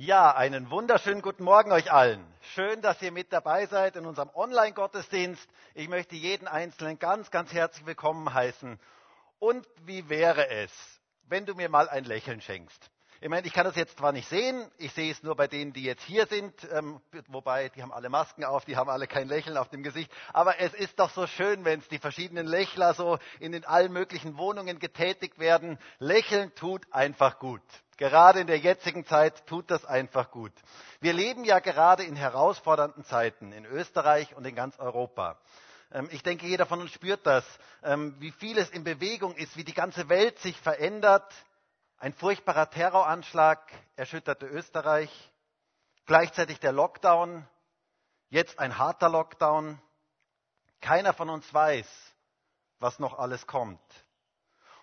Ja, einen wunderschönen guten Morgen euch allen. Schön, dass ihr mit dabei seid in unserem Online-Gottesdienst. Ich möchte jeden Einzelnen ganz, ganz herzlich willkommen heißen. Und wie wäre es, wenn du mir mal ein Lächeln schenkst? Ich meine, ich kann das jetzt zwar nicht sehen, ich sehe es nur bei denen, die jetzt hier sind, ähm, wobei die haben alle Masken auf, die haben alle kein Lächeln auf dem Gesicht. Aber es ist doch so schön, wenn es die verschiedenen Lächler so in den allen möglichen Wohnungen getätigt werden. Lächeln tut einfach gut. Gerade in der jetzigen Zeit tut das einfach gut. Wir leben ja gerade in herausfordernden Zeiten in Österreich und in ganz Europa. Ähm, ich denke, jeder von uns spürt das, ähm, wie vieles in Bewegung ist, wie die ganze Welt sich verändert, ein furchtbarer Terroranschlag erschütterte Österreich, gleichzeitig der Lockdown, jetzt ein harter Lockdown. Keiner von uns weiß, was noch alles kommt.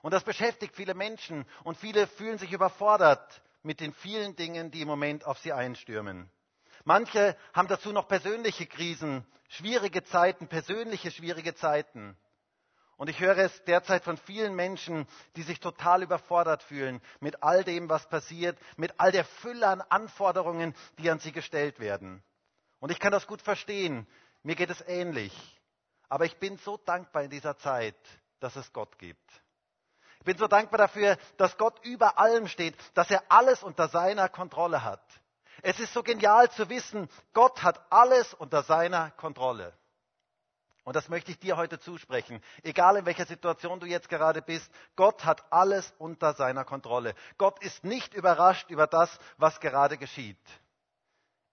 Und das beschäftigt viele Menschen und viele fühlen sich überfordert mit den vielen Dingen, die im Moment auf sie einstürmen. Manche haben dazu noch persönliche Krisen, schwierige Zeiten, persönliche schwierige Zeiten. Und ich höre es derzeit von vielen Menschen, die sich total überfordert fühlen mit all dem, was passiert, mit all der Fülle an Anforderungen, die an sie gestellt werden. Und ich kann das gut verstehen. Mir geht es ähnlich. Aber ich bin so dankbar in dieser Zeit, dass es Gott gibt. Ich bin so dankbar dafür, dass Gott über allem steht, dass er alles unter seiner Kontrolle hat. Es ist so genial zu wissen, Gott hat alles unter seiner Kontrolle. Und das möchte ich dir heute zusprechen. Egal in welcher Situation du jetzt gerade bist, Gott hat alles unter seiner Kontrolle. Gott ist nicht überrascht über das, was gerade geschieht.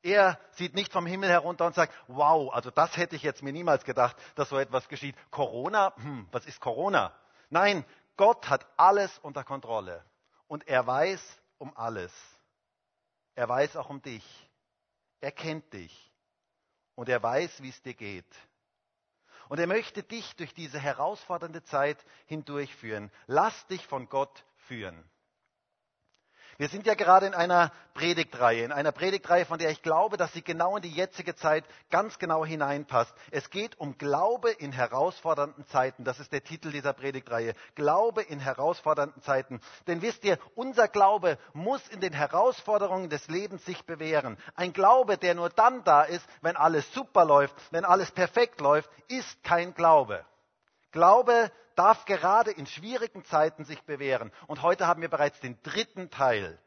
Er sieht nicht vom Himmel herunter und sagt, wow, also das hätte ich jetzt mir niemals gedacht, dass so etwas geschieht. Corona, hm, was ist Corona? Nein, Gott hat alles unter Kontrolle. Und er weiß um alles. Er weiß auch um dich. Er kennt dich. Und er weiß, wie es dir geht. Und er möchte dich durch diese herausfordernde Zeit hindurchführen. Lass dich von Gott führen. Wir sind ja gerade in einer Predigtreihe, in einer Predigtreihe, von der ich glaube, dass sie genau in die jetzige Zeit ganz genau hineinpasst. Es geht um Glaube in herausfordernden Zeiten. Das ist der Titel dieser Predigtreihe. Glaube in herausfordernden Zeiten. Denn wisst ihr, unser Glaube muss in den Herausforderungen des Lebens sich bewähren. Ein Glaube, der nur dann da ist, wenn alles super läuft, wenn alles perfekt läuft, ist kein Glaube. Glaube darf gerade in schwierigen Zeiten sich bewähren. Und heute haben wir bereits den dritten Teil.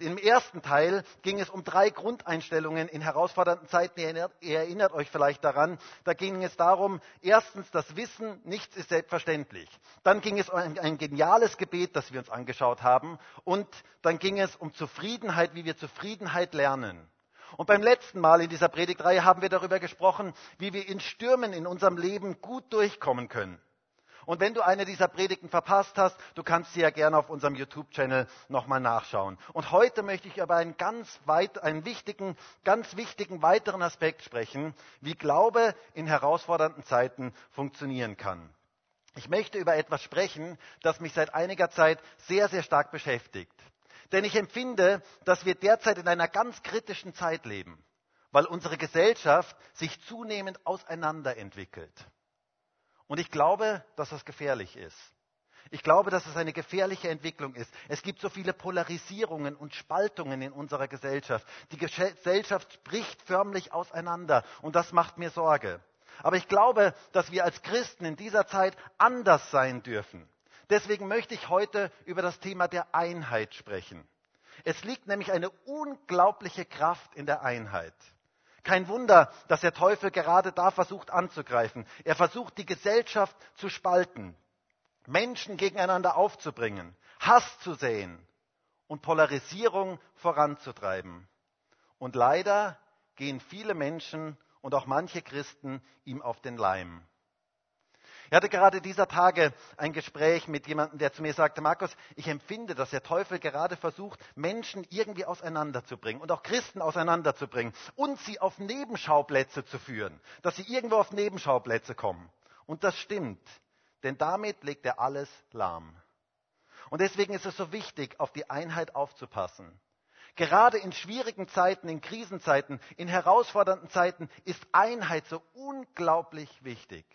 Im ersten Teil ging es um drei Grundeinstellungen in herausfordernden Zeiten. Ihr erinnert, euch vielleicht daran. Da ging es darum, erstens das Wissen, nichts ist selbstverständlich. Dann ging es um ein, ein geniales Gebet, das wir uns angeschaut haben. Und dann ging es um Zufriedenheit, wie wir Zufriedenheit lernen. Und beim letzten Mal in dieser Predigtreihe haben wir darüber gesprochen, wie wir in Stürmen in unserem Leben gut durchkommen können. Und wenn du eine dieser Predigten verpasst hast, du kannst sie ja gerne auf unserem YouTube-Channel nochmal nachschauen. Und heute möchte ich über einen ganz weit, einen wichtigen, ganz wichtigen weiteren Aspekt sprechen, wie Glaube in herausfordernden Zeiten funktionieren kann. Ich möchte über etwas sprechen, das mich seit einiger Zeit sehr, sehr stark beschäftigt. Denn ich empfinde, dass wir derzeit in einer ganz kritischen Zeit leben, weil unsere Gesellschaft sich zunehmend auseinanderentwickelt. Und ich glaube, dass das gefährlich ist. Ich glaube, dass es eine gefährliche Entwicklung ist. Es gibt so viele Polarisierungen und Spaltungen in unserer Gesellschaft. Die Gesellschaft bricht förmlich auseinander und das macht mir Sorge. Aber ich glaube, dass wir als Christen in dieser Zeit anders sein dürfen. Deswegen möchte ich heute über das Thema der Einheit sprechen. Es liegt nämlich eine unglaubliche Kraft in der Einheit. Kein Wunder, dass der Teufel gerade da versucht anzugreifen. Er versucht, die Gesellschaft zu spalten, Menschen gegeneinander aufzubringen, Hass zu säen und Polarisierung voranzutreiben. Und leider gehen viele Menschen und auch manche Christen ihm auf den Leim. Ich hatte gerade dieser Tage ein Gespräch mit jemandem, der zu mir sagte, Markus, ich empfinde, dass der Teufel gerade versucht, Menschen irgendwie auseinanderzubringen und auch Christen auseinanderzubringen und sie auf Nebenschauplätze zu führen, dass sie irgendwo auf Nebenschauplätze kommen. Und das stimmt, denn damit legt er alles lahm. Und deswegen ist es so wichtig, auf die Einheit aufzupassen. Gerade in schwierigen Zeiten, in Krisenzeiten, in herausfordernden Zeiten ist Einheit so unglaublich wichtig.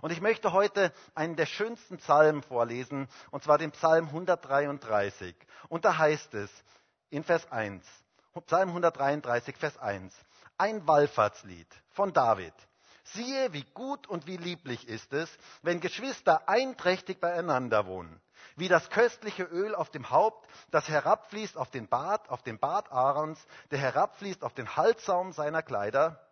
Und ich möchte heute einen der schönsten Psalmen vorlesen, und zwar den Psalm 133. Und da heißt es in Vers 1, Psalm 133, Vers 1. Ein Wallfahrtslied von David. Siehe, wie gut und wie lieblich ist es, wenn Geschwister einträchtig beieinander wohnen. Wie das köstliche Öl auf dem Haupt, das herabfließt auf den Bart, auf den Bart Aarons, der herabfließt auf den Halssaum seiner Kleider.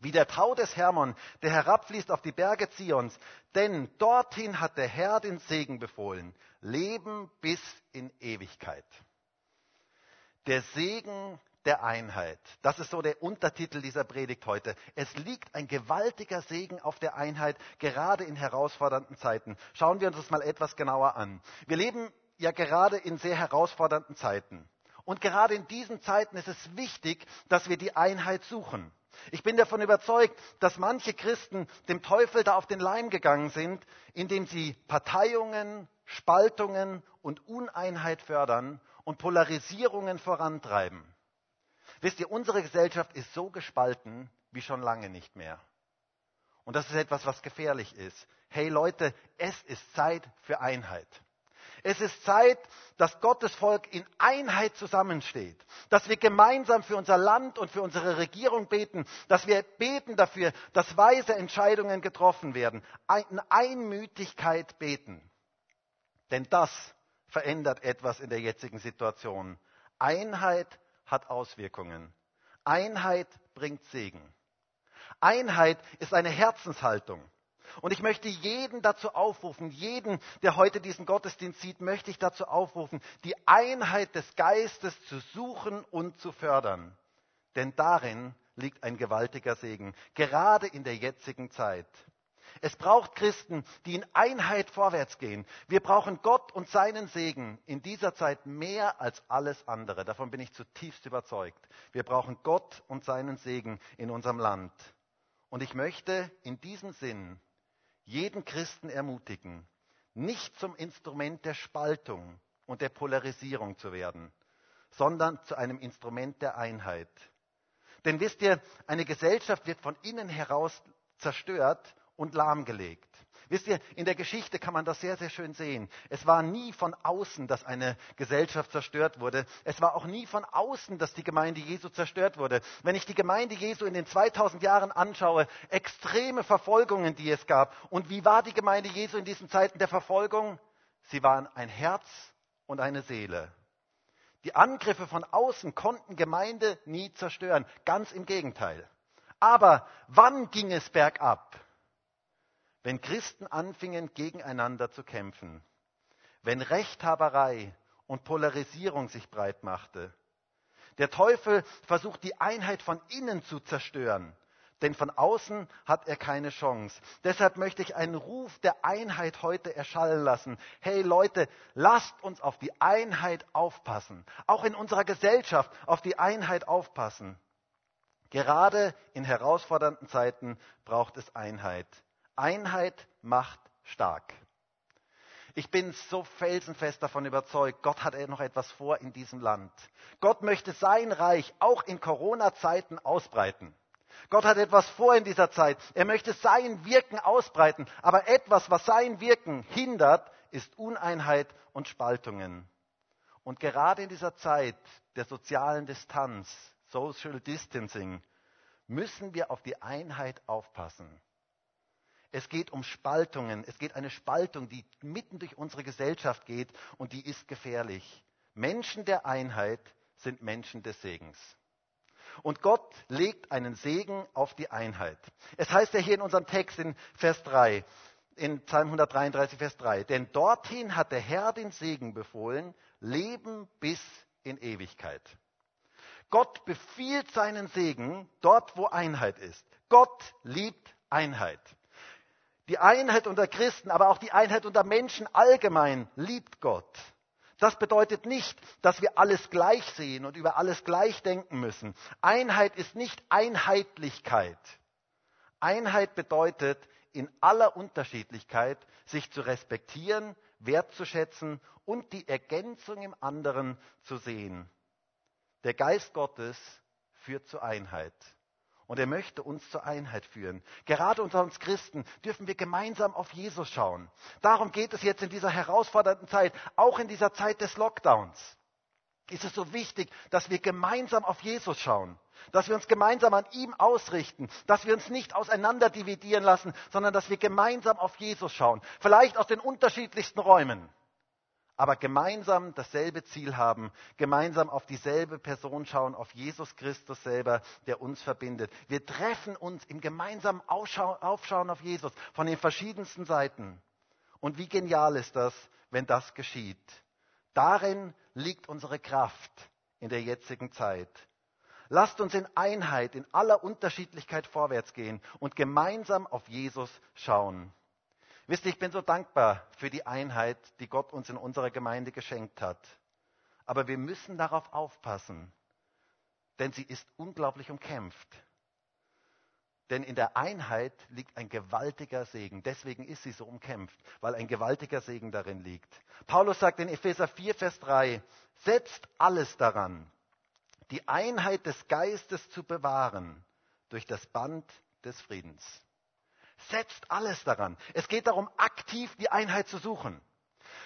Wie der Tau des Hermon, der herabfließt auf die Berge Zions. Denn dorthin hat der Herr den Segen befohlen. Leben bis in Ewigkeit. Der Segen der Einheit. Das ist so der Untertitel dieser Predigt heute. Es liegt ein gewaltiger Segen auf der Einheit, gerade in herausfordernden Zeiten. Schauen wir uns das mal etwas genauer an. Wir leben ja gerade in sehr herausfordernden Zeiten. Und gerade in diesen Zeiten ist es wichtig, dass wir die Einheit suchen. Ich bin davon überzeugt, dass manche Christen dem Teufel da auf den Leim gegangen sind, indem sie Parteiungen, Spaltungen und Uneinheit fördern und Polarisierungen vorantreiben. Wisst ihr, unsere Gesellschaft ist so gespalten wie schon lange nicht mehr. Und das ist etwas, was gefährlich ist. Hey Leute, es ist Zeit für Einheit. Es ist Zeit, dass Gottes Volk in Einheit zusammensteht, dass wir gemeinsam für unser Land und für unsere Regierung beten, dass wir beten dafür, dass weise Entscheidungen getroffen werden, in Einmütigkeit beten. Denn das verändert etwas in der jetzigen Situation. Einheit hat Auswirkungen. Einheit bringt Segen. Einheit ist eine Herzenshaltung. Und ich möchte jeden dazu aufrufen, jeden, der heute diesen Gottesdienst sieht, möchte ich dazu aufrufen, die Einheit des Geistes zu suchen und zu fördern. Denn darin liegt ein gewaltiger Segen, gerade in der jetzigen Zeit. Es braucht Christen, die in Einheit vorwärts gehen. Wir brauchen Gott und seinen Segen in dieser Zeit mehr als alles andere. Davon bin ich zutiefst überzeugt. Wir brauchen Gott und seinen Segen in unserem Land. Und ich möchte in diesem Sinn jeden Christen ermutigen, nicht zum Instrument der Spaltung und der Polarisierung zu werden, sondern zu einem Instrument der Einheit. Denn wisst ihr, eine Gesellschaft wird von innen heraus zerstört und lahmgelegt. Wisst ihr, in der Geschichte kann man das sehr, sehr schön sehen. Es war nie von außen, dass eine Gesellschaft zerstört wurde. Es war auch nie von außen, dass die Gemeinde Jesu zerstört wurde. Wenn ich die Gemeinde Jesu in den 2000 Jahren anschaue, extreme Verfolgungen, die es gab. Und wie war die Gemeinde Jesu in diesen Zeiten der Verfolgung? Sie waren ein Herz und eine Seele. Die Angriffe von außen konnten Gemeinde nie zerstören. Ganz im Gegenteil. Aber wann ging es bergab? Wenn Christen anfingen, gegeneinander zu kämpfen, wenn Rechthaberei und Polarisierung sich breit machte. Der Teufel versucht die Einheit von innen zu zerstören, denn von außen hat er keine Chance. Deshalb möchte ich einen Ruf der Einheit heute erschallen lassen. Hey Leute, lasst uns auf die Einheit aufpassen. Auch in unserer Gesellschaft auf die Einheit aufpassen. Gerade in herausfordernden Zeiten braucht es Einheit. Einheit macht stark. Ich bin so felsenfest davon überzeugt, Gott hat noch etwas vor in diesem Land. Gott möchte sein Reich auch in Corona-Zeiten ausbreiten. Gott hat etwas vor in dieser Zeit. Er möchte sein Wirken ausbreiten. Aber etwas, was sein Wirken hindert, ist Uneinheit und Spaltungen. Und gerade in dieser Zeit der sozialen Distanz, Social Distancing, müssen wir auf die Einheit aufpassen. Es geht um Spaltungen. Es geht eine Spaltung, die mitten durch unsere Gesellschaft geht und die ist gefährlich. Menschen der Einheit sind Menschen des Segens. Und Gott legt einen Segen auf die Einheit. Es heißt ja hier in unserem Text in Vers 3, in Psalm 133, Vers 3, denn dorthin hat der Herr den Segen befohlen, Leben bis in Ewigkeit. Gott befiehlt seinen Segen dort, wo Einheit ist. Gott liebt Einheit. Die Einheit unter Christen, aber auch die Einheit unter Menschen allgemein liebt Gott. Das bedeutet nicht, dass wir alles gleich sehen und über alles gleich denken müssen. Einheit ist nicht Einheitlichkeit. Einheit bedeutet, in aller Unterschiedlichkeit sich zu respektieren, wertzuschätzen und die Ergänzung im anderen zu sehen. Der Geist Gottes führt zur Einheit. Und er möchte uns zur Einheit führen. Gerade unter uns Christen dürfen wir gemeinsam auf Jesus schauen. Darum geht es jetzt in dieser herausfordernden Zeit, auch in dieser Zeit des Lockdowns. ist es so wichtig, dass wir gemeinsam auf Jesus schauen, dass wir uns gemeinsam an ihm ausrichten, dass wir uns nicht auseinander dividieren lassen, sondern dass wir gemeinsam auf Jesus schauen, vielleicht aus den unterschiedlichsten Räumen, aber gemeinsam dasselbe Ziel haben, gemeinsam auf dieselbe Person schauen, auf Jesus Christus selber, der uns verbindet. Wir treffen uns im gemeinsamen Aufschauen auf Jesus von den verschiedensten Seiten. Und wie genial ist das, wenn das geschieht? Darin liegt unsere Kraft in der jetzigen Zeit. Lasst uns in Einheit, in aller Unterschiedlichkeit vorwärts gehen und gemeinsam auf Jesus schauen. Wisst ihr, ich bin so dankbar für die Einheit, die Gott uns in unserer Gemeinde geschenkt hat. Aber wir müssen darauf aufpassen, denn sie ist unglaublich umkämpft. Denn in der Einheit liegt ein gewaltiger Segen. Deswegen ist sie so umkämpft, weil ein gewaltiger Segen darin liegt. Paulus sagt in Epheser 4, Vers 3, setzt alles daran, die Einheit des Geistes zu bewahren durch das Band des Friedens. Setzt alles daran. Es geht darum, aktiv die Einheit zu suchen.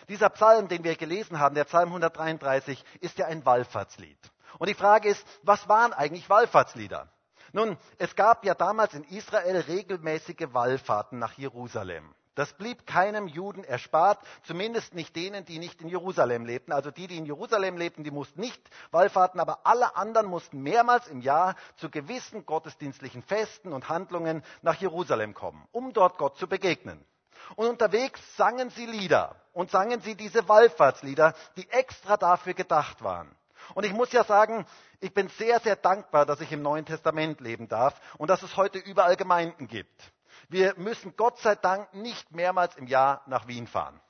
Dieser Psalm, den wir gelesen haben, der Psalm 133, ist ja ein Wallfahrtslied. Und die Frage ist, was waren eigentlich Wallfahrtslieder? Nun, es gab ja damals in Israel regelmäßige Wallfahrten nach Jerusalem. Das blieb keinem Juden erspart, zumindest nicht denen, die nicht in Jerusalem lebten. Also die, die in Jerusalem lebten, die mussten nicht Wallfahrten, aber alle anderen mussten mehrmals im Jahr zu gewissen gottesdienstlichen Festen und Handlungen nach Jerusalem kommen, um dort Gott zu begegnen. Und unterwegs sangen sie Lieder und sangen sie diese Wallfahrtslieder, die extra dafür gedacht waren. Und ich muss ja sagen, ich bin sehr, sehr dankbar, dass ich im Neuen Testament leben darf und dass es heute überall Gemeinden gibt. Wir müssen Gott sei Dank nicht mehrmals im Jahr nach Wien fahren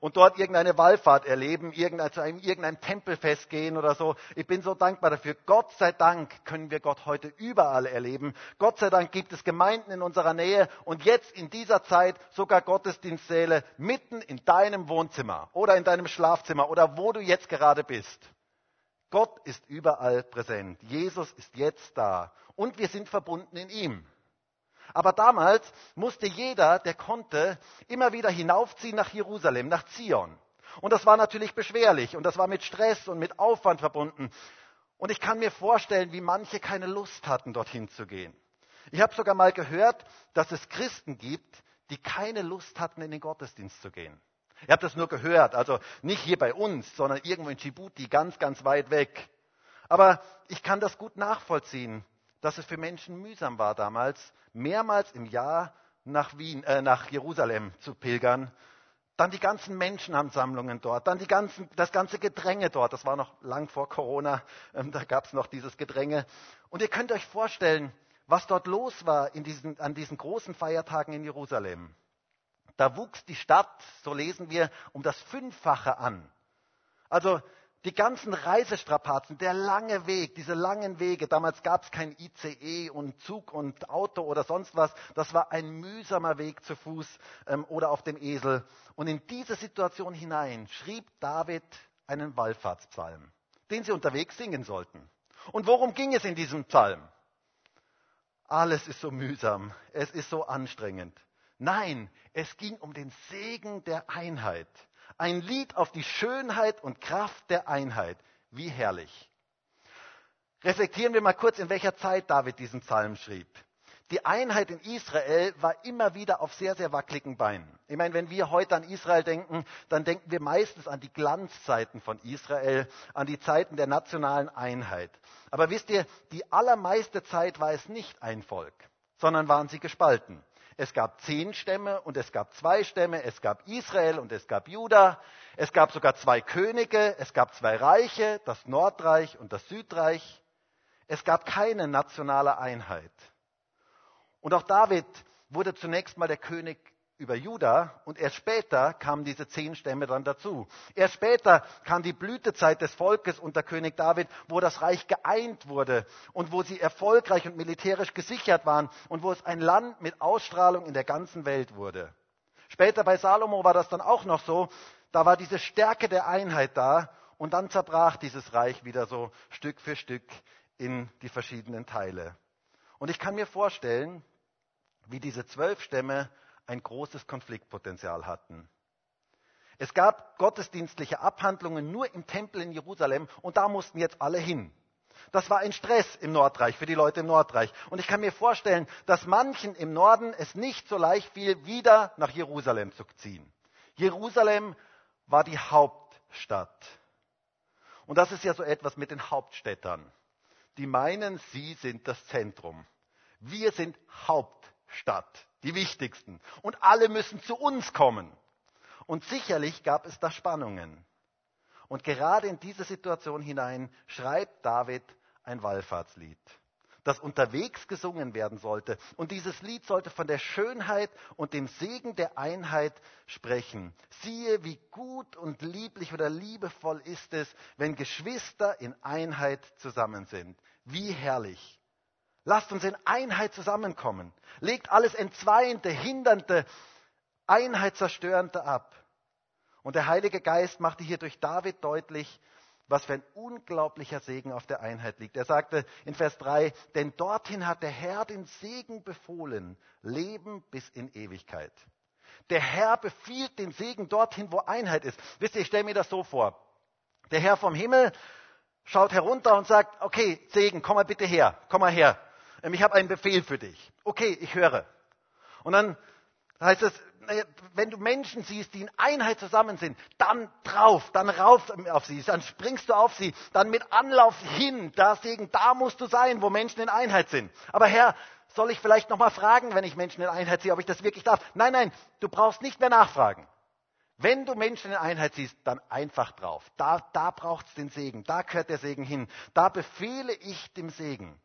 und dort irgendeine Wallfahrt erleben, zu einem, irgendeinem Tempelfest gehen oder so. Ich bin so dankbar dafür. Gott sei Dank können wir Gott heute überall erleben. Gott sei Dank gibt es Gemeinden in unserer Nähe und jetzt in dieser Zeit sogar Gottesdienstsäle mitten in deinem Wohnzimmer oder in deinem Schlafzimmer oder wo du jetzt gerade bist. Gott ist überall präsent. Jesus ist jetzt da. Und wir sind verbunden in ihm. Aber damals musste jeder, der konnte, immer wieder hinaufziehen nach Jerusalem, nach Zion. Und das war natürlich beschwerlich und das war mit Stress und mit Aufwand verbunden. Und ich kann mir vorstellen, wie manche keine Lust hatten, dorthin zu gehen. Ich habe sogar mal gehört, dass es Christen gibt, die keine Lust hatten, in den Gottesdienst zu gehen. Ihr habt das nur gehört, also nicht hier bei uns, sondern irgendwo in Djibouti, ganz, ganz weit weg. Aber ich kann das gut nachvollziehen, dass es für Menschen mühsam war damals, mehrmals im Jahr nach, Wien, äh, nach Jerusalem zu pilgern. Dann die ganzen Menschenansammlungen dort, dann ganzen, das ganze Gedränge dort. Das war noch lang vor Corona, ähm, da gab es noch dieses Gedränge. Und ihr könnt euch vorstellen, was dort los war diesen, an diesen großen Feiertagen in Jerusalem. Da wuchs die Stadt, so lesen wir, um das Fünffache an. Also die ganzen Reisestrapazen, der lange Weg, diese langen Wege, damals gab es kein ICE und Zug und Auto oder sonst was, das war ein mühsamer Weg zu Fuß ähm, oder auf dem Esel. Und in diese Situation hinein schrieb David einen Wallfahrtspsalm, den sie unterwegs singen sollten. Und worum ging es in diesem Psalm? Alles ist so mühsam, es ist so anstrengend. Nein, es ging um den Segen der Einheit. Ein Lied auf die Schönheit und Kraft der Einheit. Wie herrlich. Reflektieren wir mal kurz, in welcher Zeit David diesen Psalm schrieb. Die Einheit in Israel war immer wieder auf sehr, sehr wackeligen Beinen. Ich meine, wenn wir heute an Israel denken, dann denken wir meistens an die Glanzzeiten von Israel, an die Zeiten der nationalen Einheit. Aber wisst ihr, die allermeiste Zeit war es nicht ein Volk, sondern waren sie gespalten. Es gab zehn Stämme und es gab zwei Stämme. Es gab Israel und es gab Juda. Es gab sogar zwei Könige. Es gab zwei Reiche, das Nordreich und das Südreich. Es gab keine nationale Einheit. Und auch David wurde zunächst mal der König über Juda und erst später kamen diese zehn Stämme dann dazu. Erst später kam die Blütezeit des Volkes unter König David, wo das Reich geeint wurde und wo sie erfolgreich und militärisch gesichert waren und wo es ein Land mit Ausstrahlung in der ganzen Welt wurde. Später bei Salomo war das dann auch noch so, da war diese Stärke der Einheit da und dann zerbrach dieses Reich wieder so Stück für Stück in die verschiedenen Teile. Und ich kann mir vorstellen, wie diese zwölf Stämme ein großes Konfliktpotenzial hatten. Es gab gottesdienstliche Abhandlungen nur im Tempel in Jerusalem und da mussten jetzt alle hin. Das war ein Stress im Nordreich, für die Leute im Nordreich. Und ich kann mir vorstellen, dass manchen im Norden es nicht so leicht fiel, wieder nach Jerusalem zu ziehen. Jerusalem war die Hauptstadt. Und das ist ja so etwas mit den Hauptstädtern. Die meinen, sie sind das Zentrum. Wir sind Hauptstadt, die wichtigsten. Und alle müssen zu uns kommen. Und sicherlich gab es da Spannungen. Und gerade in diese Situation hinein schreibt David ein Wallfahrtslied, das unterwegs gesungen werden sollte. Und dieses Lied sollte von der Schönheit und dem Segen der Einheit sprechen. Siehe, wie gut und lieblich oder liebevoll ist es, wenn Geschwister in Einheit zusammen sind. Wie herrlich. Lasst uns in Einheit zusammenkommen. Legt alles Entzweiende, Hindernde, Einheit zerstörende ab. Und der Heilige Geist machte hier durch David deutlich, was für ein unglaublicher Segen auf der Einheit liegt. Er sagte in Vers 3, denn dorthin hat der Herr den Segen befohlen, Leben bis in Ewigkeit. Der Herr befiehlt den Segen dorthin, wo Einheit ist. Wisst ihr, ich stelle mir das so vor. Der Herr vom Himmel schaut herunter und sagt, okay, Segen, komm mal bitte her, komm mal her. Ähm, ich habe einen Befehl für dich. Okay, ich höre. Und dann heißt es, wenn du Menschen siehst, die in Einheit zusammen sind, dann drauf, dann rauf auf sie, dann springst du auf sie, dann mit Anlauf hin, da Segen, da musst du sein, wo Menschen in Einheit sind. Aber Herr, soll ich vielleicht nochmal fragen, wenn ich Menschen in Einheit sehe, ob ich das wirklich darf? Nein, nein, du brauchst nicht mehr nachfragen. Wenn du Menschen in Einheit siehst, dann einfach drauf. Da, da braucht es den Segen, da gehört der Segen hin. Da befehle ich dem Segen.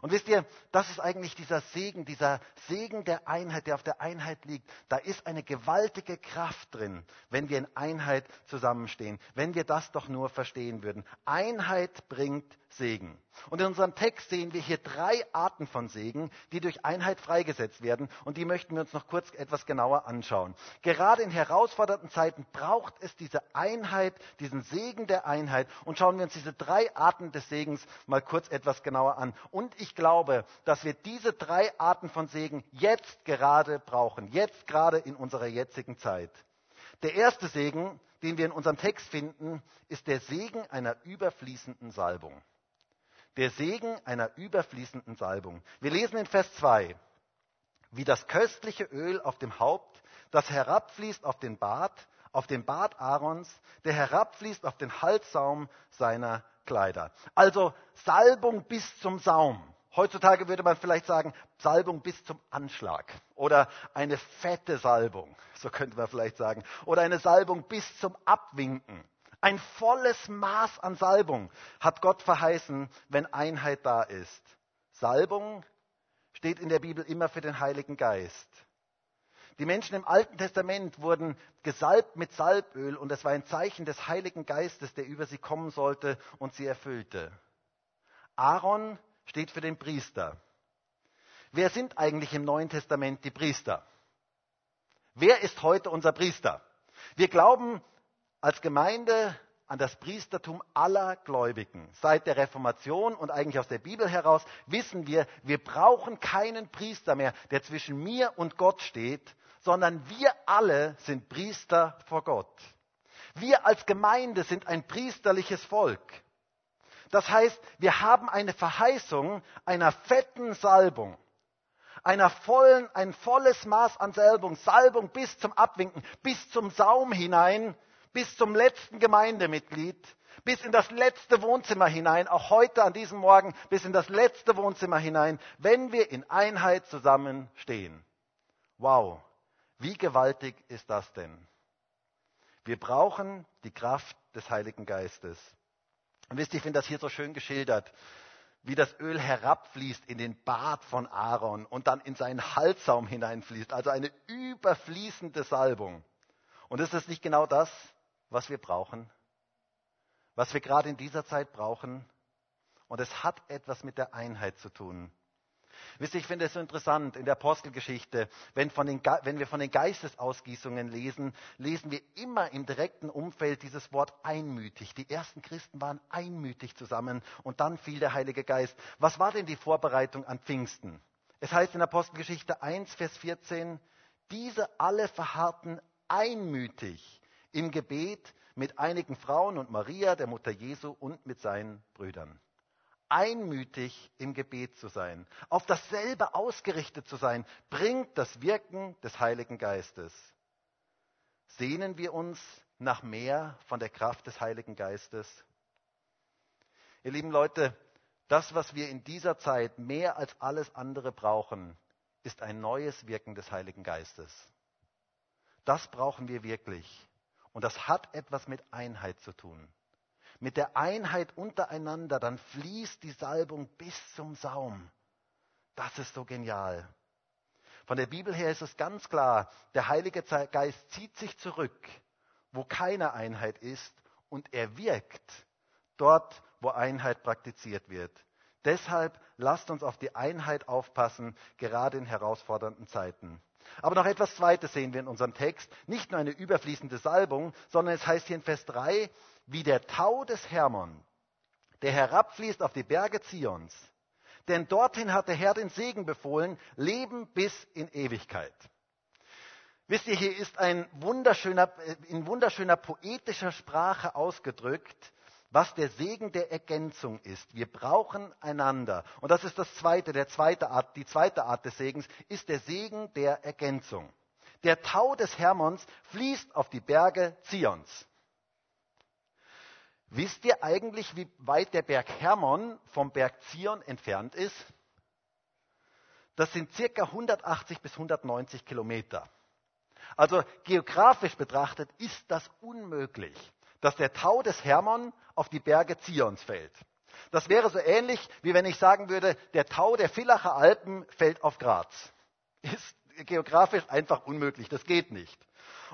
Und wisst ihr, das ist eigentlich dieser Segen, dieser Segen der Einheit, der auf der Einheit liegt. Da ist eine gewaltige Kraft drin, wenn wir in Einheit zusammenstehen, wenn wir das doch nur verstehen würden. Einheit bringt Segen. Und in unserem Text sehen wir hier drei Arten von Segen, die durch Einheit freigesetzt werden. Und die möchten wir uns noch kurz etwas genauer anschauen. Gerade in herausfordernden Zeiten braucht es diese Einheit, diesen Segen der Einheit. Und schauen wir uns diese drei Arten des Segens mal kurz etwas genauer an. Und ich glaube, dass wir diese drei Arten von Segen jetzt gerade brauchen. Jetzt gerade in unserer jetzigen Zeit. Der erste Segen, den wir in unserem Text finden, ist der Segen einer überfließenden Salbung der Segen einer überfließenden Salbung. Wir lesen in Vers 2, wie das köstliche Öl auf dem Haupt, das herabfließt auf den Bart, auf den Bart Aarons, der herabfließt auf den Halssaum seiner Kleider. Also Salbung bis zum Saum. Heutzutage würde man vielleicht sagen, Salbung bis zum Anschlag oder eine fette Salbung, so könnte man vielleicht sagen, oder eine Salbung bis zum Abwinken. Ein volles Maß an Salbung hat Gott verheißen, wenn Einheit da ist. Salbung steht in der Bibel immer für den Heiligen Geist. Die Menschen im Alten Testament wurden gesalbt mit Salböl und es war ein Zeichen des Heiligen Geistes, der über sie kommen sollte und sie erfüllte. Aaron steht für den Priester. Wer sind eigentlich im Neuen Testament die Priester? Wer ist heute unser Priester? Wir glauben, als Gemeinde an das Priestertum aller Gläubigen. Seit der Reformation und eigentlich aus der Bibel heraus wissen wir, wir brauchen keinen Priester mehr, der zwischen mir und Gott steht, sondern wir alle sind Priester vor Gott. Wir als Gemeinde sind ein priesterliches Volk. Das heißt, wir haben eine Verheißung einer fetten Salbung, einer vollen, ein volles Maß an Salbung, Salbung bis zum Abwinken, bis zum Saum hinein, bis zum letzten Gemeindemitglied, bis in das letzte Wohnzimmer hinein, auch heute an diesem Morgen, bis in das letzte Wohnzimmer hinein, wenn wir in Einheit zusammenstehen. Wow, wie gewaltig ist das denn? Wir brauchen die Kraft des Heiligen Geistes. Und wisst ihr, ich finde das hier so schön geschildert, wie das Öl herabfließt in den Bart von Aaron und dann in seinen Halssaum hineinfließt, also eine überfließende Salbung. Und ist das nicht genau das, was wir brauchen, was wir gerade in dieser Zeit brauchen. Und es hat etwas mit der Einheit zu tun. Wisst ihr, ich finde es so interessant in der Apostelgeschichte, wenn, den, wenn, wir von den Geistesausgießungen lesen, lesen wir immer im direkten Umfeld dieses Wort einmütig. Die ersten Christen waren einmütig zusammen und dann fiel der Heilige Geist. Was war denn die Vorbereitung an Pfingsten? Es heißt in Apostelgeschichte 1, Vers 14, diese alle verharrten einmütig im Gebet mit einigen Frauen und Maria, der Mutter Jesu und mit seinen Brüdern. Einmütig im Gebet zu sein, auf dasselbe ausgerichtet zu sein, bringt das Wirken des Heiligen Geistes. Sehnen wir uns nach mehr von der Kraft des Heiligen Geistes? Ihr lieben Leute, das, was wir in dieser Zeit mehr als alles andere brauchen, ist ein neues Wirken des Heiligen Geistes. Das brauchen wir wirklich. Und das hat etwas mit Einheit zu tun. Mit der Einheit untereinander, dann fließt die Salbung bis zum Saum. Das ist so genial. Von der Bibel her ist es ganz klar, der Heilige Geist zieht sich zurück, wo keine Einheit ist, und er wirkt dort, wo Einheit praktiziert wird. Deshalb lasst uns auf die Einheit aufpassen, gerade in herausfordernden Zeiten. Aber noch etwas Zweites sehen wir in unserem Text. Nicht nur eine überfließende Salbung, sondern es heißt hier in Vers 3, wie der Tau des Hermon, der herabfließt auf die Berge Zions. Denn dorthin hat der Herr den Segen befohlen, Leben bis in Ewigkeit. Wisst ihr, hier ist ein wunderschöner, in wunderschöner poetischer Sprache ausgedrückt, was der Segen der Ergänzung ist. Wir brauchen einander. Und das ist das zweite, der zweite Art, die zweite Art des Segens, ist der Segen der Ergänzung. Der Tau des Hermons fließt auf die Berge Zions. Wisst ihr eigentlich, wie weit der Berg Hermon vom Berg Zion entfernt ist? Das sind circa 180 bis 190 Kilometer. Also geografisch betrachtet ist das unmöglich dass der Tau des Hermon auf die Berge Zions fällt. Das wäre so ähnlich, wie wenn ich sagen würde, der Tau der Villacher Alpen fällt auf Graz. Ist geografisch einfach unmöglich, das geht nicht.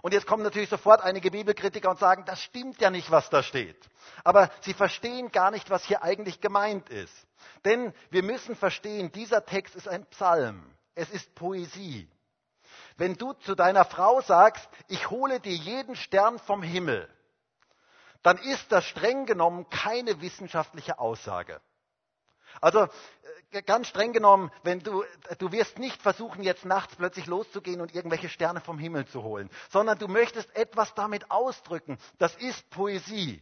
Und jetzt kommen natürlich sofort einige Bibelkritiker und sagen, das stimmt ja nicht, was da steht. Aber sie verstehen gar nicht, was hier eigentlich gemeint ist. Denn wir müssen verstehen, dieser Text ist ein Psalm. Es ist Poesie. Wenn du zu deiner Frau sagst, ich hole dir jeden Stern vom Himmel, dann ist das streng genommen keine wissenschaftliche Aussage. Also äh, ganz streng genommen, wenn du, du wirst nicht versuchen, jetzt nachts plötzlich loszugehen und irgendwelche Sterne vom Himmel zu holen, sondern du möchtest etwas damit ausdrücken. Das ist Poesie.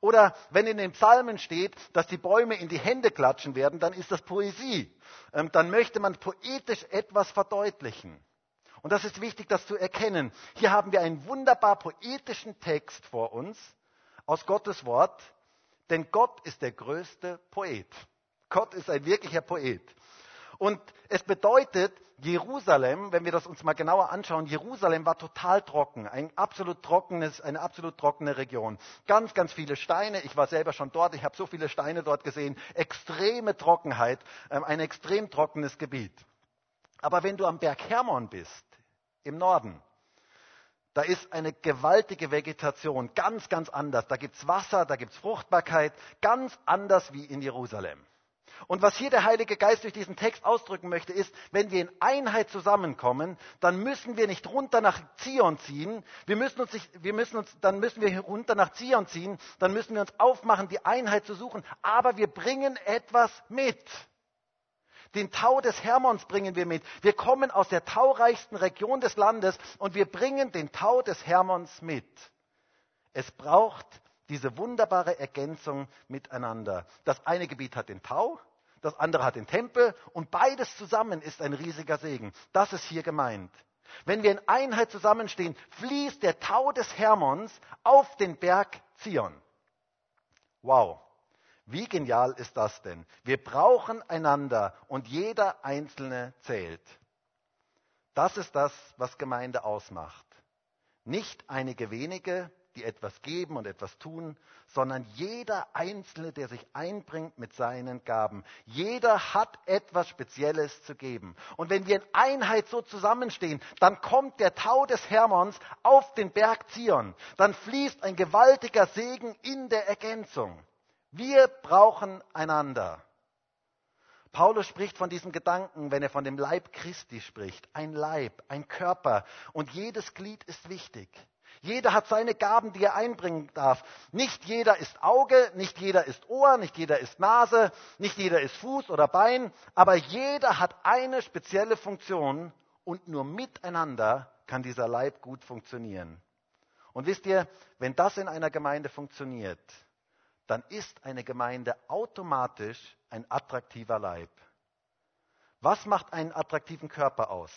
Oder wenn in den Psalmen steht, dass die Bäume in die Hände klatschen werden, dann ist das Poesie. Ähm, dann möchte man poetisch etwas verdeutlichen. Und das ist wichtig, das zu erkennen. Hier haben wir einen wunderbar poetischen Text vor uns aus Gottes Wort, denn Gott ist der größte Poet. Gott ist ein wirklicher Poet. Und es bedeutet, Jerusalem, wenn wir das uns mal genauer anschauen, Jerusalem war total trocken, ein absolut trockenes, eine absolut trockene Region. Ganz, ganz viele Steine. Ich war selber schon dort, ich habe so viele Steine dort gesehen. Extreme Trockenheit, ähm, ein extrem trockenes Gebiet. Aber wenn du am Berg Hermon bist, im Norden. Da ist eine gewaltige Vegetation, ganz, ganz anders. Da gibt es Wasser, da gibt es Fruchtbarkeit, ganz anders wie in Jerusalem. Und was hier der Heilige Geist durch diesen Text ausdrücken möchte, ist, wenn wir in Einheit zusammenkommen, dann müssen wir nicht runter nach Zion ziehen, wir müssen uns, nicht, wir müssen uns, dann müssen wir runter nach Zion ziehen, dann müssen wir uns aufmachen, die Einheit zu suchen, aber wir bringen etwas mit. Den Tau des Hermons bringen wir mit. Wir kommen aus der taureichsten Region des Landes und wir bringen den Tau des Hermons mit. Es braucht diese wunderbare Ergänzung miteinander. Das eine Gebiet hat den Tau, das andere hat den Tempel und beides zusammen ist ein riesiger Segen. Das ist hier gemeint. Wenn wir in Einheit zusammenstehen, fließt der Tau des Hermons auf den Berg Zion. Wow. Wie genial ist das denn? Wir brauchen einander und jeder Einzelne zählt. Das ist das, was Gemeinde ausmacht. Nicht einige wenige, die etwas geben und etwas tun, sondern jeder Einzelne, der sich einbringt mit seinen Gaben. Jeder hat etwas Spezielles zu geben. Und wenn wir in Einheit so zusammenstehen, dann kommt der Tau des Hermons auf den Berg Zion. Dann fließt ein gewaltiger Segen in der Ergänzung. Wir brauchen einander. Paulus spricht von diesem Gedanken, wenn er von dem Leib Christi spricht. Ein Leib, ein Körper. Und jedes Glied ist wichtig. Jeder hat seine Gaben, die er einbringen darf. Nicht jeder ist Auge, nicht jeder ist Ohr, nicht jeder ist Nase, nicht jeder ist Fuß oder Bein, aber jeder hat eine spezielle Funktion und nur miteinander kann dieser Leib gut funktionieren. Und wisst ihr, wenn das in einer Gemeinde funktioniert, dann ist eine Gemeinde automatisch ein attraktiver Leib. Was macht einen attraktiven Körper aus?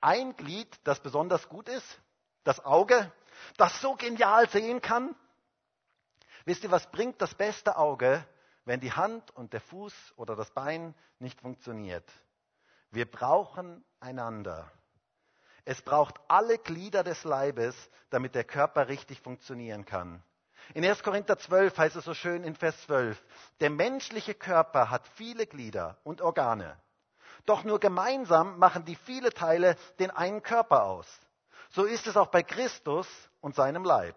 Ein Glied, das besonders gut ist, das Auge, das so genial sehen kann. Wisst ihr, was bringt das beste Auge, wenn die Hand und der Fuß oder das Bein nicht funktioniert? Wir brauchen einander. Es braucht alle Glieder des Leibes, damit der Körper richtig funktionieren kann. In 1. Korinther 12 heißt es so schön in Vers 12, der menschliche Körper hat viele Glieder und Organe. Doch nur gemeinsam machen die viele Teile den einen Körper aus. So ist es auch bei Christus und seinem Leib.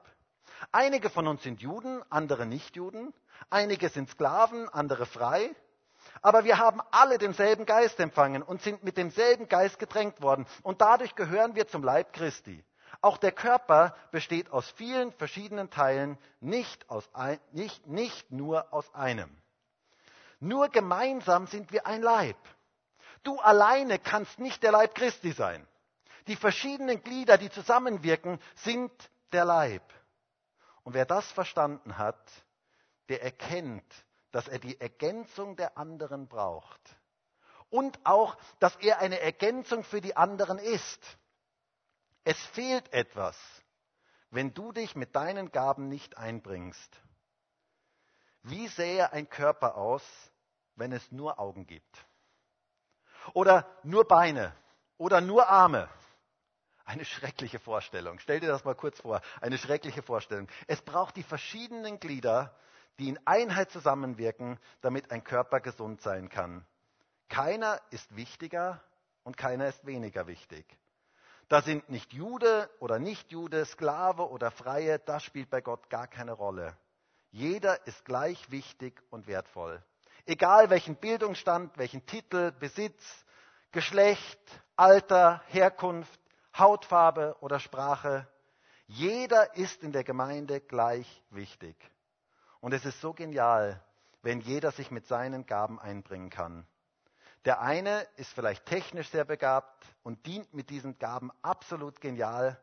Einige von uns sind Juden, andere nicht Juden. Einige sind Sklaven, andere frei. Aber wir haben alle denselben Geist empfangen und sind mit demselben Geist gedrängt worden. Und dadurch gehören wir zum Leib Christi. Auch der Körper besteht aus vielen verschiedenen Teilen, nicht, aus ein, nicht, nicht nur aus einem. Nur gemeinsam sind wir ein Leib. Du alleine kannst nicht der Leib Christi sein. Die verschiedenen Glieder, die zusammenwirken, sind der Leib. Und wer das verstanden hat, der erkennt, dass er die Ergänzung der anderen braucht. Und auch, dass er eine Ergänzung für die anderen ist. Es fehlt etwas, wenn du dich mit deinen Gaben nicht einbringst. Wie sähe ein Körper aus, wenn es nur Augen gibt? Oder nur Beine? Oder nur Arme? Eine schreckliche Vorstellung. Stell dir das mal kurz vor. Eine schreckliche Vorstellung. Es braucht die verschiedenen Glieder, die in Einheit zusammenwirken, damit ein Körper gesund sein kann. Keiner ist wichtiger und keiner ist weniger wichtig. Da sind nicht Jude oder nicht Jude, Sklave oder Freie, das spielt bei Gott gar keine Rolle. Jeder ist gleich wichtig und wertvoll. Egal welchen Bildungsstand, welchen Titel, Besitz, Geschlecht, Alter, Herkunft, Hautfarbe oder Sprache, jeder ist in der Gemeinde gleich wichtig. Und es ist so genial, wenn jeder sich mit seinen Gaben einbringen kann. Der eine ist vielleicht technisch sehr begabt und dient mit diesen Gaben absolut genial.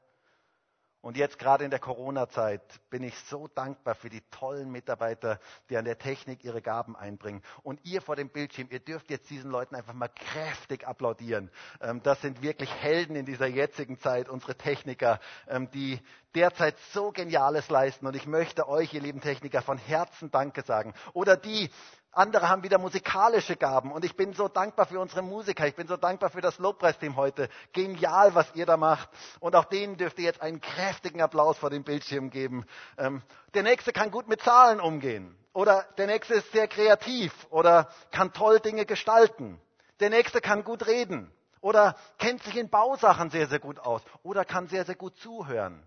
Und jetzt gerade in der Corona-Zeit bin ich so dankbar für die tollen Mitarbeiter, die an der Technik ihre Gaben einbringen. Und ihr vor dem Bildschirm, ihr dürft jetzt diesen Leuten einfach mal kräftig applaudieren. Ähm, das sind wirklich Helden in dieser jetzigen Zeit, unsere Techniker, ähm, die derzeit so Geniales leisten. Und ich möchte euch, ihr lieben Techniker, von Herzen Danke sagen. Oder die, andere haben wieder musikalische Gaben und ich bin so dankbar für unsere Musiker. Ich bin so dankbar für das Lobpreisteam heute. Genial, was ihr da macht. Und auch denen dürft ihr jetzt einen kräftigen Applaus vor dem Bildschirm geben. Ähm, der nächste kann gut mit Zahlen umgehen. Oder der nächste ist sehr kreativ oder kann toll Dinge gestalten. Der nächste kann gut reden oder kennt sich in Bausachen sehr, sehr gut aus oder kann sehr, sehr gut zuhören,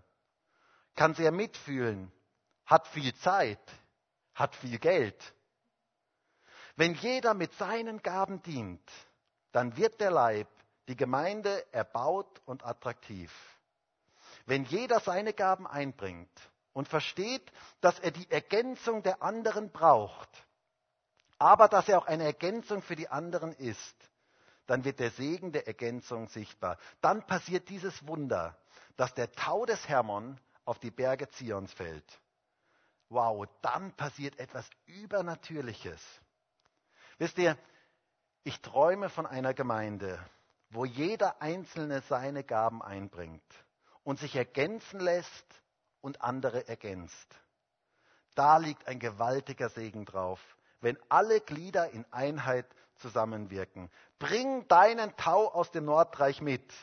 kann sehr mitfühlen, hat viel Zeit, hat viel Geld wenn jeder mit seinen Gaben dient, dann wird der Leib, die Gemeinde erbaut und attraktiv. Wenn jeder seine Gaben einbringt und versteht, dass er die Ergänzung der anderen braucht, aber dass er auch eine Ergänzung für die anderen ist, dann wird der Segen der Ergänzung sichtbar. Dann passiert dieses Wunder, dass der Tau des Hermon auf die Berge Zions fällt. Wow, dann passiert etwas Übernatürliches. Wisst ihr, ich träume von einer Gemeinde, wo jeder Einzelne seine Gaben einbringt und sich ergänzen lässt und andere ergänzt. Da liegt ein gewaltiger Segen drauf, wenn alle Glieder in Einheit zusammenwirken. Bring deinen Tau aus dem Nordreich mit,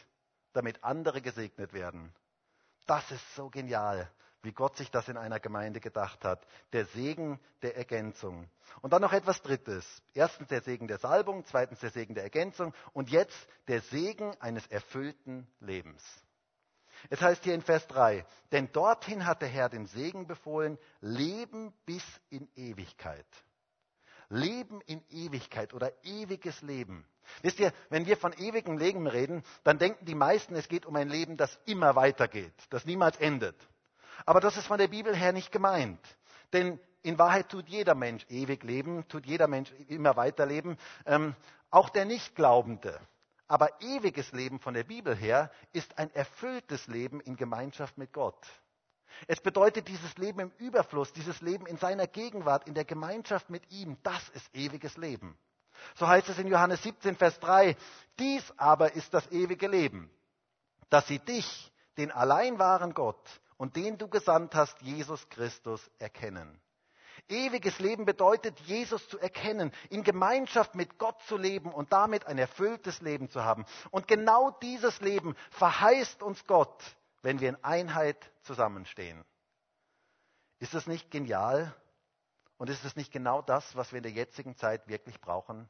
damit andere gesegnet werden. Das ist so genial wie Gott sich das in einer Gemeinde gedacht hat. Der Segen der Ergänzung. Und dann noch etwas Drittes. Erstens der Segen der Salbung, zweitens der Segen der Ergänzung und jetzt der Segen eines erfüllten Lebens. Es heißt hier in Vers 3, denn dorthin hat der Herr den Segen befohlen, Leben bis in Ewigkeit. Leben in Ewigkeit oder ewiges Leben. Wisst ihr, wenn wir von ewigem Leben reden, dann denken die meisten, es geht um ein Leben, das immer weitergeht, das niemals endet. Aber das ist von der Bibel her nicht gemeint. Denn in Wahrheit tut jeder Mensch ewig leben, tut jeder Mensch immer weiterleben, ähm, auch der Nichtglaubende. Aber ewiges Leben von der Bibel her ist ein erfülltes Leben in Gemeinschaft mit Gott. Es bedeutet dieses Leben im Überfluss, dieses Leben in seiner Gegenwart, in der Gemeinschaft mit ihm, das ist ewiges Leben. So heißt es in Johannes 17, Vers 3, dies aber ist das ewige Leben, dass sie dich, den allein wahren Gott und den du gesandt hast, Jesus Christus, erkennen. Ewiges Leben bedeutet, Jesus zu erkennen, in Gemeinschaft mit Gott zu leben und damit ein erfülltes Leben zu haben. Und genau dieses Leben verheißt uns Gott, wenn wir in Einheit zusammenstehen. Ist das nicht genial? Und ist es nicht genau das, was wir in der jetzigen Zeit wirklich brauchen?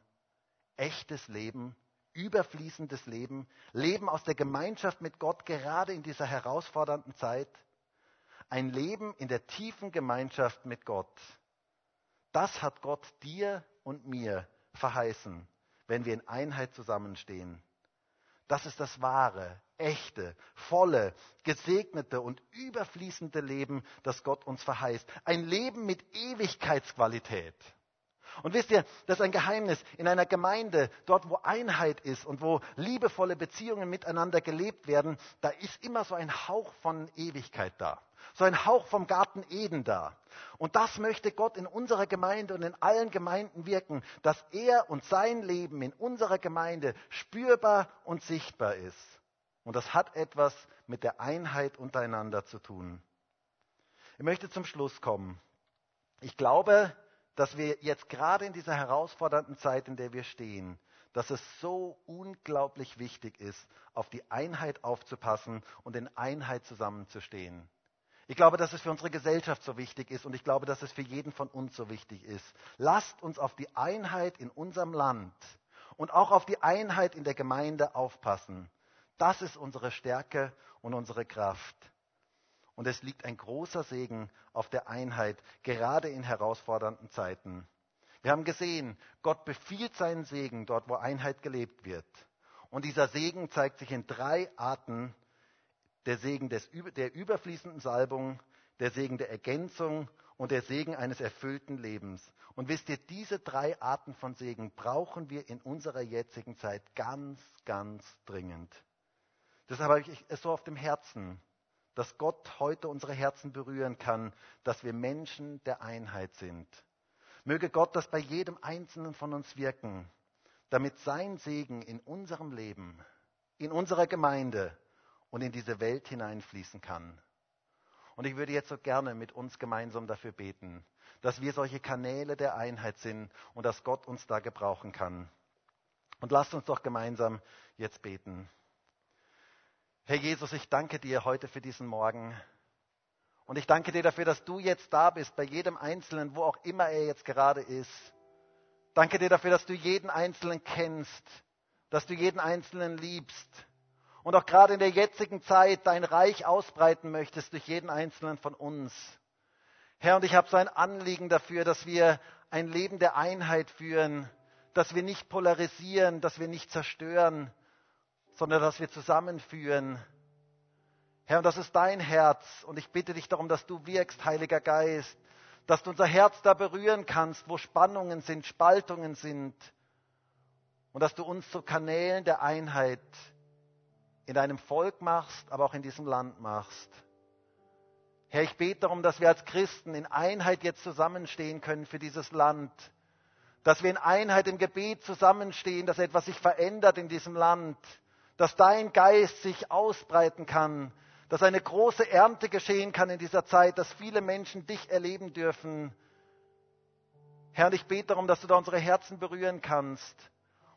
Echtes Leben, überfließendes Leben, Leben aus der Gemeinschaft mit Gott, gerade in dieser herausfordernden Zeit. Ein Leben in der tiefen Gemeinschaft mit Gott. Das hat Gott dir und mir verheißen, wenn wir in Einheit zusammenstehen. Das ist das wahre, echte, volle, gesegnete und überfließende Leben, das Gott uns verheißt. Ein Leben mit Ewigkeitsqualität. Und wisst ihr, das ist ein Geheimnis. In einer Gemeinde, dort wo Einheit ist und wo liebevolle Beziehungen miteinander gelebt werden, da ist immer so ein Hauch von Ewigkeit da. So ein Hauch vom Garten Eden da. Und das möchte Gott in unserer Gemeinde und in allen Gemeinden wirken, dass er und sein Leben in unserer Gemeinde spürbar und sichtbar ist. Und das hat etwas mit der Einheit untereinander zu tun. Ich möchte zum Schluss kommen. Ich glaube, dass wir jetzt gerade in dieser herausfordernden Zeit, in der wir stehen, dass es so unglaublich wichtig ist, auf die Einheit aufzupassen und in Einheit zusammenzustehen. Ich glaube, dass es für unsere Gesellschaft so wichtig ist und ich glaube, dass es für jeden von uns so wichtig ist. Lasst uns auf die Einheit in unserem Land und auch auf die Einheit in der Gemeinde aufpassen. Das ist unsere Stärke und unsere Kraft. Und es liegt ein großer Segen auf der Einheit, gerade in herausfordernden Zeiten. Wir haben gesehen, Gott befiehlt seinen Segen dort, wo Einheit gelebt wird. Und dieser Segen zeigt sich in drei Arten. Der Segen des, der überfließenden Salbung, der Segen der Ergänzung und der Segen eines erfüllten Lebens. Und wisst ihr, diese drei Arten von Segen brauchen wir in unserer jetzigen Zeit ganz, ganz dringend. Deshalb habe ich es so auf dem Herzen, dass Gott heute unsere Herzen berühren kann, dass wir Menschen der Einheit sind. Möge Gott das bei jedem Einzelnen von uns wirken, damit sein Segen in unserem Leben, in unserer Gemeinde und in diese Welt hineinfließen kann. Und ich würde jetzt so gerne mit uns gemeinsam dafür beten, dass wir solche Kanäle der Einheit sind und dass Gott uns da gebrauchen kann. Und lasst uns doch gemeinsam jetzt beten. Herr Jesus, ich danke dir heute für diesen Morgen. Und ich danke dir dafür, dass du jetzt da bist, bei jedem Einzelnen, wo auch immer er jetzt gerade ist. Danke dir dafür, dass du jeden Einzelnen kennst, dass du jeden Einzelnen liebst und auch gerade in der jetzigen Zeit dein Reich ausbreiten möchtest durch jeden Einzelnen von uns. Herr, und ich habe so ein Anliegen dafür, dass wir ein Leben der Einheit führen, dass wir nicht polarisieren, dass wir nicht zerstören, sondern dass wir zusammenführen. Herr, und das ist dein Herz. Und ich bitte dich darum, dass du wirkst, Heiliger Geist, dass du unser Herz da berühren kannst, wo Spannungen sind, Spaltungen sind. Und dass du uns zu Kanälen der Einheit in deinem Volk machst, aber auch in diesem Land machst. Herr, ich bete darum, dass wir als Christen in Einheit jetzt zusammenstehen können für dieses Land. Dass wir in Einheit im Gebet zusammenstehen, dass etwas sich verändert in diesem Land dass dein Geist sich ausbreiten kann, dass eine große Ernte geschehen kann in dieser Zeit, dass viele Menschen dich erleben dürfen. Herr, ich bete darum, dass du da unsere Herzen berühren kannst.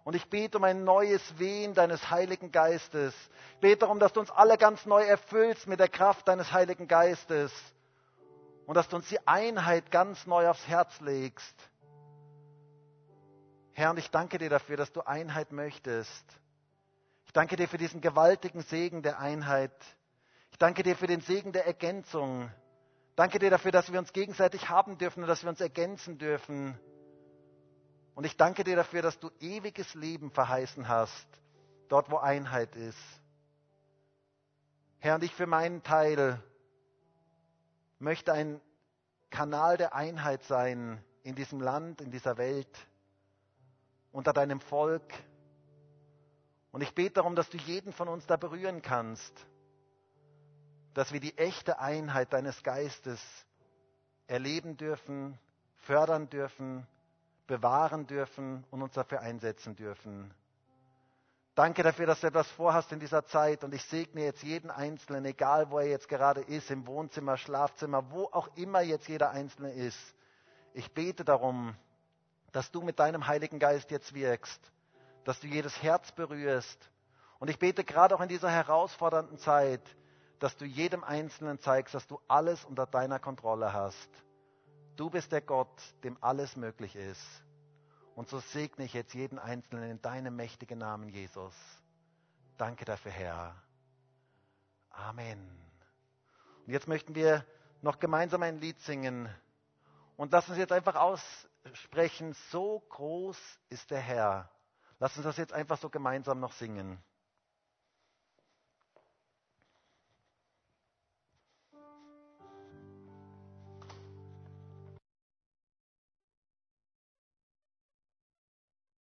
Und ich bete um ein neues Wehen deines Heiligen Geistes. Ich bete darum, dass du uns alle ganz neu erfüllst mit der Kraft deines Heiligen Geistes. Und dass du uns die Einheit ganz neu aufs Herz legst. Herr, und ich danke dir dafür, dass du Einheit möchtest. Ich danke dir für diesen gewaltigen Segen der Einheit. Ich danke dir für den Segen der Ergänzung. Danke dir dafür, dass wir uns gegenseitig haben dürfen und dass wir uns ergänzen dürfen. Und ich danke dir dafür, dass du ewiges Leben verheißen hast, dort wo Einheit ist. Herr, und ich für meinen Teil möchte ein Kanal der Einheit sein in diesem Land, in dieser Welt, unter deinem Volk Und ich bete darum, dass du jeden von uns da berühren kannst, dass wir die echte Einheit deines Geistes erleben dürfen, fördern dürfen, bewahren dürfen und uns dafür einsetzen dürfen. Danke dafür, dass du etwas vorhast in dieser Zeit und ich segne jetzt jeden Einzelnen, egal wo er jetzt gerade ist, im Wohnzimmer, Schlafzimmer, wo auch immer jetzt jeder Einzelne ist. Ich bete darum, dass du mit deinem Heiligen Geist jetzt wirkst, dass du jedes Herz berührst. Und ich bete gerade auch in dieser herausfordernden Zeit, dass du jedem Einzelnen zeigst, dass du alles unter deiner Kontrolle hast. Du bist der Gott, dem alles möglich ist. Und so segne ich jetzt jeden Einzelnen in deinem mächtigen Namen, Jesus. Danke dafür, Herr. Amen. Und jetzt möchten wir noch gemeinsam ein Lied singen. Und lass uns jetzt einfach aussprechen, so groß ist der Herr. Lass uns das jetzt einfach so gemeinsam noch singen.